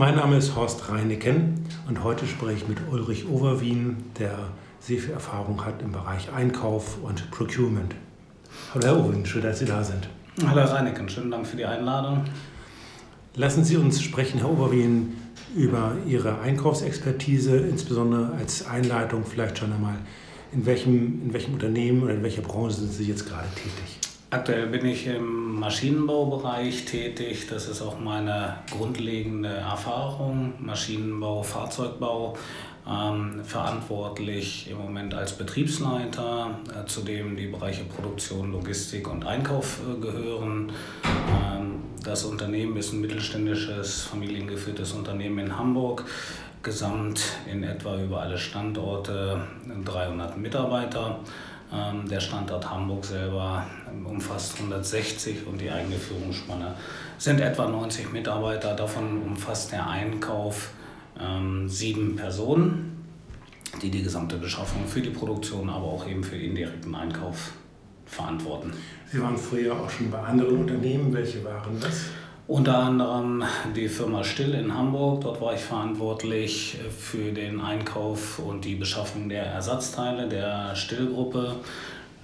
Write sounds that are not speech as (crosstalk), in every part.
Mein Name ist Horst Reineken und heute spreche ich mit Ulrich Overwien, der sehr viel Erfahrung hat im Bereich Einkauf und Procurement. Hallo Herr Overwien, schön, dass Sie da sind. Hallo Herr Reineken, schönen Dank für die Einladung. Lassen Sie uns sprechen, Herr Overwien, über Ihre Einkaufsexpertise, insbesondere als Einleitung vielleicht schon einmal. In welchem, in welchem Unternehmen oder in welcher Branche sind Sie jetzt gerade tätig? Aktuell bin ich im Maschinenbaubereich tätig. Das ist auch meine grundlegende Erfahrung. Maschinenbau, Fahrzeugbau. Ähm, verantwortlich im Moment als Betriebsleiter, äh, zu dem die Bereiche Produktion, Logistik und Einkauf äh, gehören. Ähm, das Unternehmen ist ein mittelständisches, familiengeführtes Unternehmen in Hamburg. Gesamt in etwa über alle Standorte 300 Mitarbeiter. Ähm, der Standort Hamburg selber umfasst 160 und die eigene Führungsspanne sind etwa 90 Mitarbeiter. Davon umfasst der Einkauf ähm, sieben Personen, die die gesamte Beschaffung für die Produktion, aber auch eben für indirekten Einkauf verantworten. Sie waren früher auch schon bei anderen Unternehmen. Welche waren das? Unter anderem die Firma Still in Hamburg. Dort war ich verantwortlich für den Einkauf und die Beschaffung der Ersatzteile der Still-Gruppe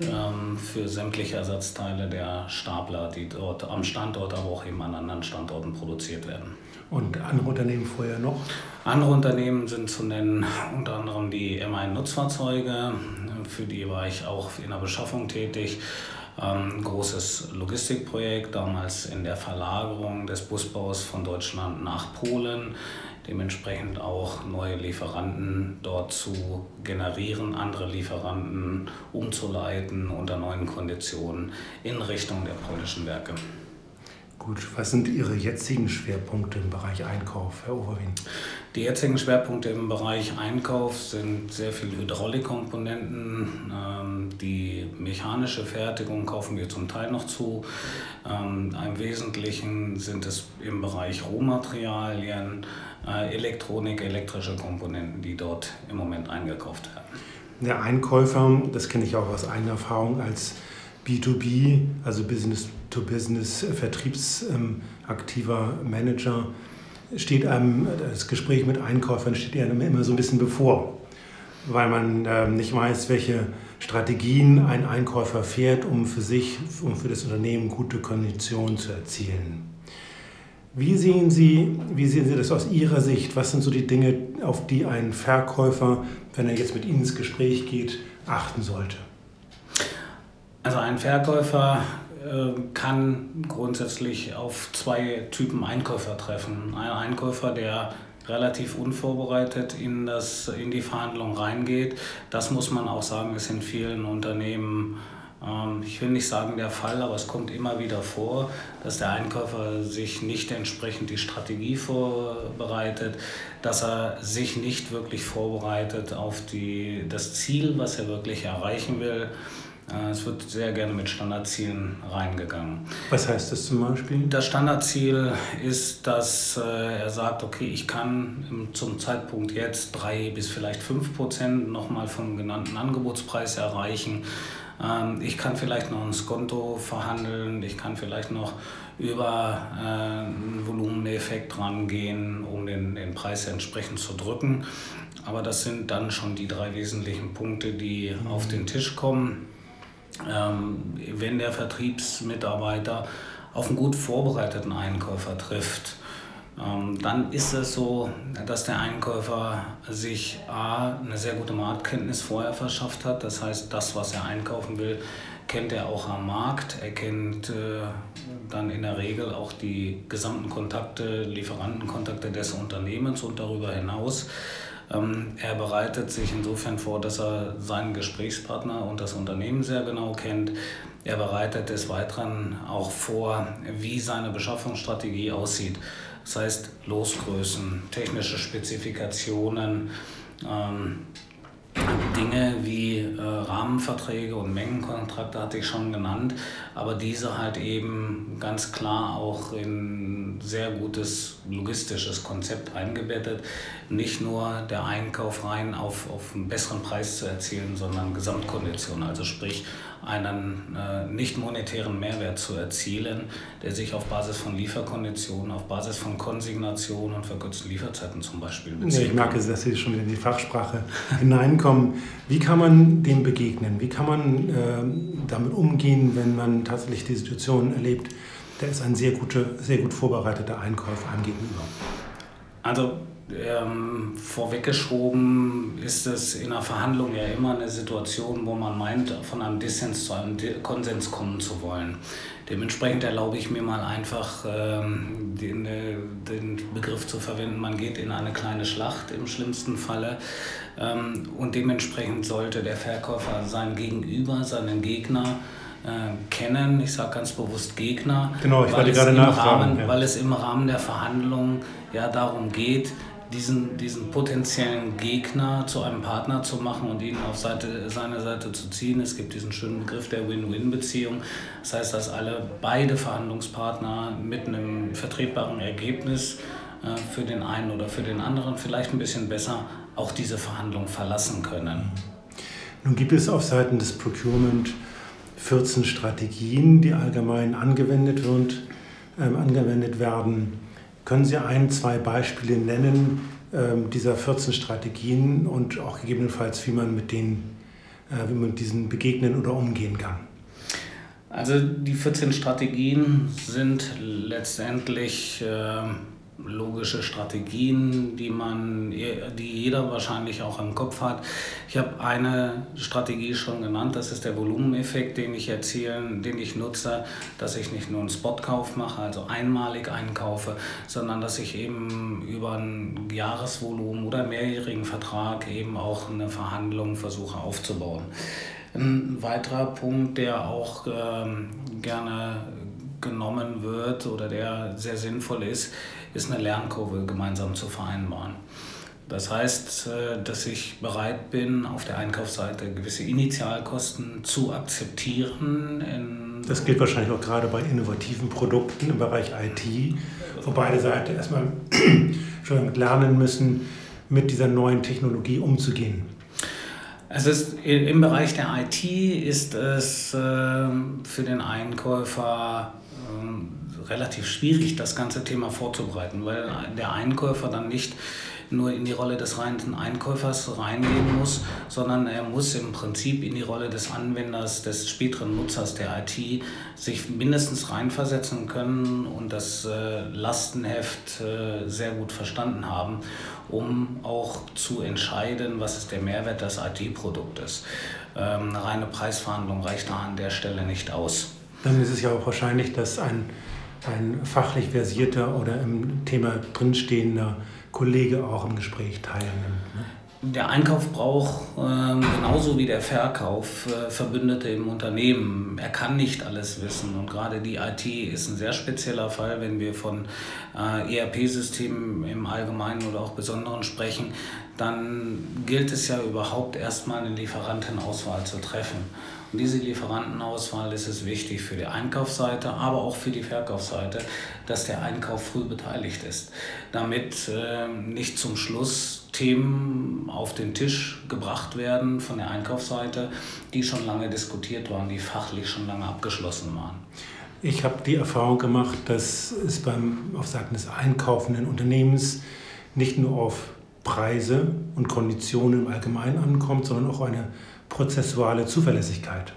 ähm, für sämtliche Ersatzteile der Stapler, die dort am Standort, aber auch eben an anderen Standorten produziert werden. Und andere Unternehmen vorher noch? Andere Unternehmen sind zu nennen unter anderem die M1 Nutzfahrzeuge. Für die war ich auch in der Beschaffung tätig ähm, großes Logistikprojekt, damals in der Verlagerung des Busbaus von Deutschland nach Polen, dementsprechend auch neue Lieferanten dort zu generieren, andere Lieferanten umzuleiten unter neuen Konditionen in Richtung der polnischen Werke. Gut, was sind Ihre jetzigen Schwerpunkte im Bereich Einkauf, Herr Overwien? Die jetzigen Schwerpunkte im Bereich Einkauf sind sehr viele Hydraulikkomponenten. Ähm, die mechanische Fertigung kaufen wir zum Teil noch zu. Ähm, Im Wesentlichen sind es im Bereich Rohmaterialien, äh, Elektronik, elektrische Komponenten, die dort im Moment eingekauft werden. Der Einkäufer, das kenne ich auch aus eigener Erfahrung als B2B, also Business-to-Business, vertriebsaktiver Manager, steht einem das Gespräch mit Einkäufern steht einem immer so ein bisschen bevor, weil man ähm, nicht weiß, welche Strategien ein Einkäufer fährt, um für sich, um für das Unternehmen gute Konditionen zu erzielen. Wie sehen, Sie, wie sehen Sie das aus Ihrer Sicht? Was sind so die Dinge, auf die ein Verkäufer, wenn er jetzt mit Ihnen ins Gespräch geht, achten sollte? Also ein Verkäufer äh, kann grundsätzlich auf zwei Typen Einkäufer treffen. Ein Einkäufer, der relativ unvorbereitet in, das, in die Verhandlung reingeht. Das muss man auch sagen, ist in vielen Unternehmen, ähm, ich will nicht sagen der Fall, aber es kommt immer wieder vor, dass der Einkäufer sich nicht entsprechend die Strategie vorbereitet, dass er sich nicht wirklich vorbereitet auf die, das Ziel, was er wirklich erreichen will. Äh, es wird sehr gerne mit Standardzielen reingegangen. Was heißt das zum Beispiel? Das Standardziel ist, dass äh, er sagt, okay, ich kann zum Zeitpunkt jetzt drei bis vielleicht fünf Prozent nochmal vom genannten Angebotspreis erreichen. Ähm, ich kann vielleicht noch ein Skonto verhandeln, ich kann vielleicht noch über äh, einen Volumeneffekt rangehen, um den, den Preis entsprechend zu drücken. Aber das sind dann schon die drei wesentlichen Punkte, die mhm. auf den Tisch kommen wenn der Vertriebsmitarbeiter auf einen gut vorbereiteten Einkäufer trifft, ähm, dann ist es so, dass der Einkäufer sich A, eine sehr gute Marktkenntnis vorher verschafft hat. Das heißt, das, was er einkaufen will, kennt er auch am Markt. Er kennt äh, dann in der Regel auch die gesamten Kontakte, Lieferantenkontakte des Unternehmens und darüber hinaus. Ähm, er bereitet sich insofern vor, dass er seinen Gesprächspartner und das Unternehmen sehr genau kennt. Er bereitet des Weiteren auch vor, wie seine Beschaffungsstrategie aussieht. Das heißt Losgrößen, technische Spezifikationen, ähm, Dinge wie äh, Rahmenverträge und Mengenkontrakte hatte ich schon genannt, aber diese halt eben ganz klar auch in ein sehr gutes logistisches Konzept eingebettet. Nicht nur der Einkauf rein auf, auf einen besseren Preis zu erzielen, sondern Gesamtkonditionen, also sprich einen äh, nicht monetären Mehrwert zu erzielen, der sich auf Basis von Lieferkonditionen, auf Basis von Konsignation und verkürzten Lieferzeiten zum Beispiel bezieht. Ja, ich merke, dass Sie schon in die Fachsprache (laughs) hineinkommen. Wie kann man dem begegnen? Wie kann man äh, damit umgehen, wenn man tatsächlich die Situation erlebt, der ist ein sehr, gute, sehr gut vorbereiteter Einkäufer einem gegenüber? Also ähm, vorweggeschoben ist es in einer Verhandlung ja immer eine Situation, wo man meint, von einem Dissens zu einem Konsens kommen zu wollen. Dementsprechend erlaube ich mir mal einfach ähm, den, äh, den, Begriff zu verwenden, man geht in eine kleine Schlacht im schlimmsten Falle ähm, und dementsprechend sollte der Verkäufer sein Gegenüber, seinen Gegner, äh, kennen. Ich sage ganz bewusst Gegner. Genau, ich wollte gerade nachfragen. ja. Weil es im Rahmen der Verhandlungen ja darum geht, diesen, diesen potenziellen Gegner zu einem Partner zu machen und ihn auf Seite, seine Seite zu ziehen. Es gibt diesen schönen Begriff der Win-Win-Beziehung. Das heißt, dass alle beide Verhandlungspartner mit einem vertretbaren Ergebnis äh, für den einen oder für den anderen vielleicht ein bisschen besser auch diese Verhandlung verlassen können. Nun gibt es auf Seiten des Procurement 14 Strategien, die allgemein angewendet, wird, äh, angewendet werden können Sie ein, zwei Beispiele nennen ähm, dieser 14 Strategien und auch gegebenenfalls, wie man mit denen, äh, wie man diesen begegnen oder umgehen kann? Also die 14 Strategien sind letztendlich äh, logische Strategien, die man, die jeder wahrscheinlich auch im Kopf hat. Ich habe eine Strategie schon genannt, das ist der Volumeneffekt, den ich erzielen, den ich nutze, dass ich nicht nur einen Spotkauf mache, also einmalig einkaufe, sondern dass ich eben über ein Jahresvolumen oder mehrjährigen Vertrag eben auch eine Verhandlung versuche aufzubauen. Ein weiterer Punkt, der auch ähm, gerne genommen wird oder der sehr sinnvoll ist, ist eine Lernkurve gemeinsam zu vereinbaren. Das heißt, äh, dass ich bereit bin, auf der Einkaufsseite gewisse Initialkosten zu akzeptieren. das gilt wahrscheinlich auch gerade bei innovativen Produkten im Bereich IT, wo beide Seiten erstmal (clears throat) schon lernen müssen, mit dieser neuen Technologie umzugehen. Es ist im Bereich der IT ist es ähm, für den Einkäufer ähm, relativ schwierig, das ganze Thema vorzubereiten, weil der Einkäufer dann nicht nur in die Rolle des reinen Einkäufers reingehen muss, sondern er muss im Prinzip in die Rolle des Anwenders, des späteren Nutzers der IT sich mindestens reinversetzen können und das äh, Lastenheft äh, sehr gut verstanden haben, um auch zu entscheiden, was ist der Mehrwert des IT-Produktes. Ähm, eine reine Preisverhandlung reicht da an der Stelle nicht aus. Dann ist es ja auch wahrscheinlich, dass ein ein fachlich versierter oder im Thema drinstehender Kollege auch im Gespräch teilnimmt. Ne? Der Einkauf braucht äh, genauso wie der Verkauf äh, Verbündete im Unternehmen. Er kann nicht alles wissen und gerade die IT ist ein sehr spezieller Fall, wenn wir von äh, ERP-Systemen im Allgemeinen oder auch Besonderen sprechen. Dann gilt es ja überhaupt erstmal eine Lieferantenauswahl zu treffen. Und diese Lieferantenauswahl ist es wichtig für die Einkaufsseite, aber auch für die Verkaufsseite, dass der Einkauf früh beteiligt ist, damit äh, nicht zum Schluss Themen auf den Tisch gebracht werden von der Einkaufsseite, die schon lange diskutiert waren, die fachlich schon lange abgeschlossen waren. Ich habe die Erfahrung gemacht, dass es beim auf Seiten des einkaufenden Unternehmens nicht nur auf Preise und Konditionen im Allgemeinen ankommt, sondern auch eine prozessuale Zuverlässigkeit.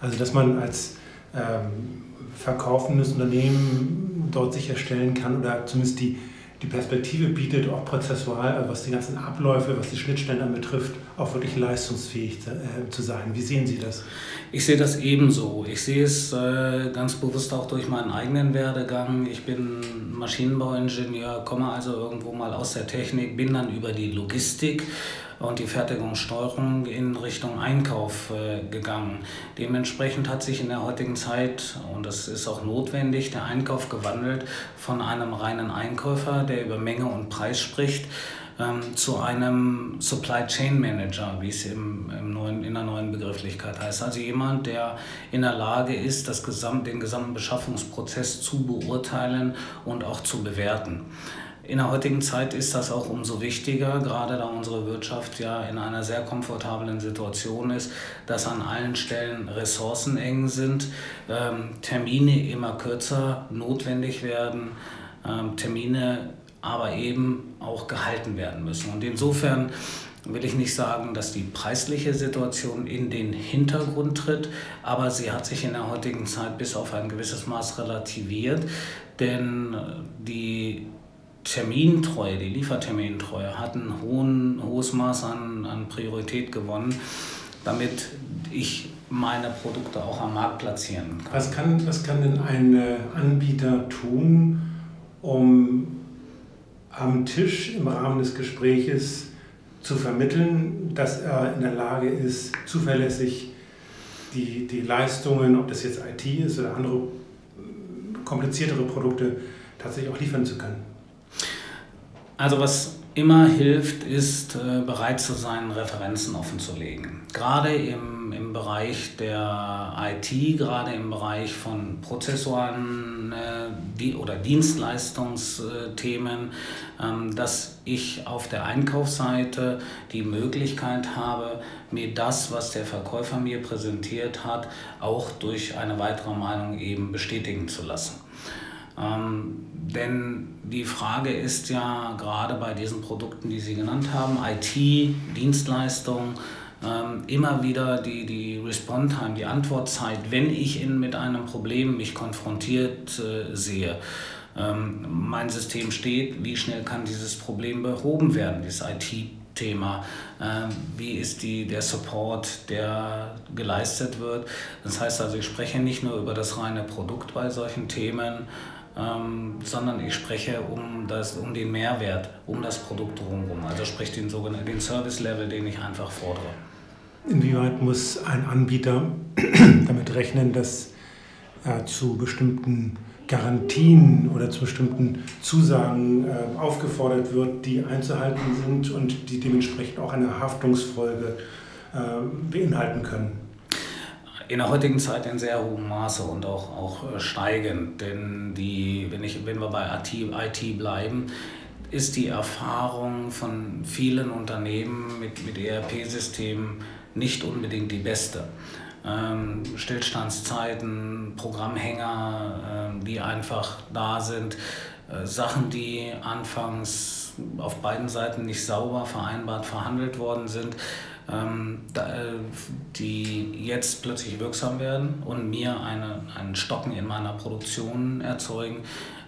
Also dass man als ähm, verkaufendes Unternehmen dort sicherstellen kann oder zumindest die, die Perspektive bietet, auch prozessual, also was die ganzen Abläufe, was die Schnittstellen anbetrifft, auch wirklich leistungsfähig zu, äh, zu sein. Wie sehen Sie das? Ich sehe das ebenso. Ich sehe es äh, ganz bewusst auch durch meinen eigenen Werdegang. Ich bin Maschinenbauingenieur, komme also irgendwo mal aus der Technik, bin dann über die Logistik und die Fertigungssteuerung in Richtung Einkauf äh, gegangen. Dementsprechend hat sich in der heutigen Zeit, und das ist auch notwendig, der Einkauf gewandelt von einem reinen Einkäufer, der über Menge und Preis spricht, ähm, zu einem Supply Chain Manager, wie es im, im neuen, in der neuen Begrifflichkeit heißt. Also jemand, der in der Lage ist, das Gesamt, den gesamten Beschaffungsprozess zu beurteilen und auch zu bewerten. In der heutigen Zeit ist das auch umso wichtiger, gerade da unsere Wirtschaft ja in einer sehr komfortablen Situation ist, dass an allen Stellen Ressourcen eng sind, ähm, Termine immer kürzer notwendig werden, ähm, Termine aber eben auch gehalten werden müssen. Und insofern will ich nicht sagen, dass die preisliche Situation in den Hintergrund tritt, aber sie hat sich in der heutigen Zeit bis auf ein gewisses Maß relativiert, denn die Termintreue, die Liefertermintreue hat ein hohen, hohes Maß an, an Priorität gewonnen, damit ich meine Produkte auch am Markt platzieren kann. Was kann, was kann denn ein Anbieter tun, um am Tisch im Rahmen des Gespräches zu vermitteln, dass er in der Lage ist, zuverlässig die, die Leistungen, ob das jetzt IT ist oder andere kompliziertere Produkte, tatsächlich auch liefern zu können? Also was immer hilft, ist äh, bereit zu sein, Referenzen offenzulegen. Gerade im, im Bereich der IT, gerade im Bereich von Prozessoren äh, oder Dienstleistungsthemen, ähm, dass ich auf der Einkaufsseite die Möglichkeit habe, mir das, was der Verkäufer mir präsentiert hat, auch durch eine weitere Meinung eben bestätigen zu lassen. Ähm, denn die Frage ist ja gerade bei diesen Produkten, die Sie genannt haben, IT, Dienstleistung, ähm, immer wieder die, die Response-Time, die Antwortzeit, wenn ich in, mit einem Problem mich konfrontiert äh, sehe. Ähm, mein System steht, wie schnell kann dieses Problem behoben werden, dieses IT Thema. Ähm, wie ist die, der Support, der geleistet wird? Das heißt also, ich spreche nicht nur über das reine Produkt bei solchen Themen, ähm, sondern ich spreche um, das, um den Mehrwert, um das Produkt drumherum. Also sprich den sogenannten den Service-Level, den ich einfach fordere. Inwieweit muss ein Anbieter (clears throat) damit rechnen, dass er zu bestimmten Garantien oder zu bestimmten Zusagen äh, aufgefordert wird, die einzuhalten sind und die dementsprechend auch eine Haftungsfolge äh, beinhalten können? In der heutigen Zeit in sehr hohem Maße und auch, auch äh, steigend. Denn die, wenn, ich, wenn wir bei IT, IT bleiben, ist die Erfahrung von vielen Unternehmen mit, mit ERP-Systemen nicht unbedingt die beste. Ähm, Stillstandszeiten, Programmhänger, äh, die einfach da sind, äh, Sachen, die anfangs auf beiden Seiten nicht sauber vereinbart verhandelt worden sind, ähm, äh, die jetzt plötzlich wirksam werden und mir eine, einen Stocken in meiner Produktion erzeugen,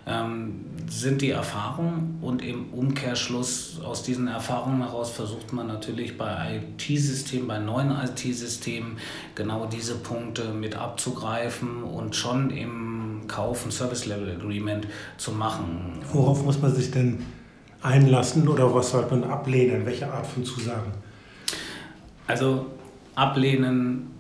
ähm, sind die Erfahrungen und im Umkehrschluss aus diesen Erfahrungen heraus versucht man natürlich bei IT-Systemen, bei neuen IT-Systemen genau diese Punkte mit abzugreifen und schon im Kauf ein Service-Level-Agreement zu machen. Worauf muss man sich denn einlassen oder was sollte man ablehnen? Welche Art von Zusagen? Also ablehnen,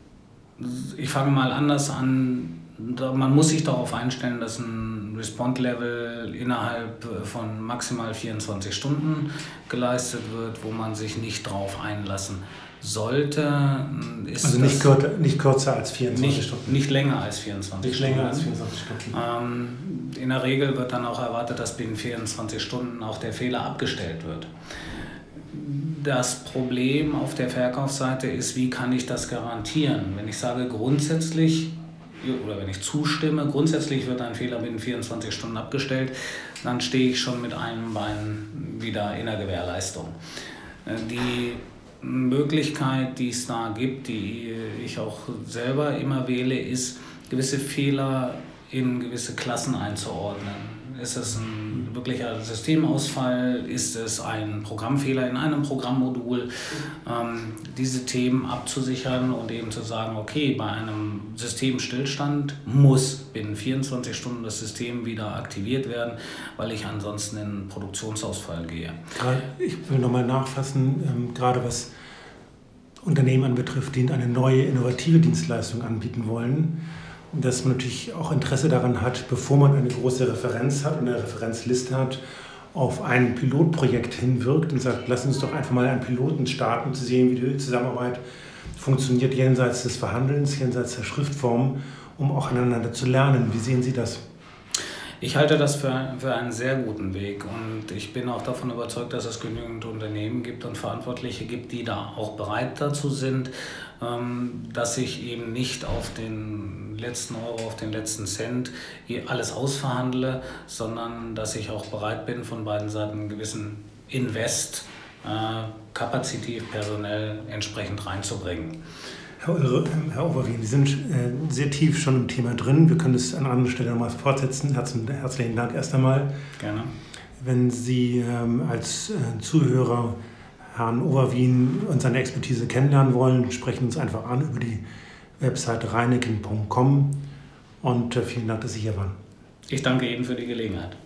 ich fange mal anders an. Man muss sich darauf einstellen, dass ein Respond-Level innerhalb von maximal 24 Stunden geleistet wird, wo man sich nicht darauf einlassen sollte. Ist also nicht, kürzer, nicht kürzer als 24 nicht, Stunden. Nicht länger als 24 nicht Stunden. Länger als 24 Stunden. Ähm, in der Regel wird dann auch erwartet, dass binnen 24 Stunden auch der Fehler abgestellt wird. Das Problem auf der Verkaufsseite ist, wie kann ich das garantieren? Wenn ich sage grundsätzlich oder wenn ich zustimme, grundsätzlich wird ein Fehler binnen 24 Stunden abgestellt, dann stehe ich schon mit einem Bein wieder in der Gewährleistung. Äh, die Möglichkeit, die es da gibt, die ich auch selber immer wähle, ist, gewisse Fehler in gewisse Klassen einzuordnen. Ist es ein wirklicher Systemausfall? Ist es ein Programmfehler in einem Programmmodul? Ähm, diese Themen abzusichern und eben zu sagen, okay, bei einem Systemstillstand muss binnen 24 Stunden das System wieder aktiviert werden, weil ich ansonsten in Produktionsausfall gehe. Ich will nochmal nachfassen, ähm, gerade was Unternehmen anbetrifft, die eine neue innovative Dienstleistung anbieten wollen. Dass man natürlich auch Interesse daran hat, bevor man eine große Referenz hat und eine Referenzliste hat, auf ein Pilotprojekt hinwirkt und sagt, lass uns doch einfach mal einen Piloten starten, um zu sehen, wie die Zusammenarbeit funktioniert jenseits des Verhandelns, jenseits der Schriftform, um auch aneinander zu lernen. Wie sehen Sie das? Ich halte das für, für einen sehr guten Weg und ich bin auch davon überzeugt, dass es genügend Unternehmen gibt und Verantwortliche gibt, die da auch bereit dazu sind, ähm, dass ich eben nicht auf den letzten Euro, auf den letzten Cent alles ausverhandle, sondern dass ich auch bereit bin, von beiden Seiten einen gewissen Invest äh, kapazitiv, personell entsprechend reinzubringen. Herr, Herr Overwien, Sie sind äh, sehr tief schon im Thema drin. Wir können es an anderer Stelle nochmal fortsetzen. Herzlichen Dank erst einmal. Gerne. Wenn Sie ähm, als äh, Zuhörer Herrn Overwien und seine Expertise kennenlernen wollen, sprechen uns einfach an über die Website reineken.com und äh, vielen Dank, dass Sie hier waren. Ich danke Ihnen für die Gelegenheit.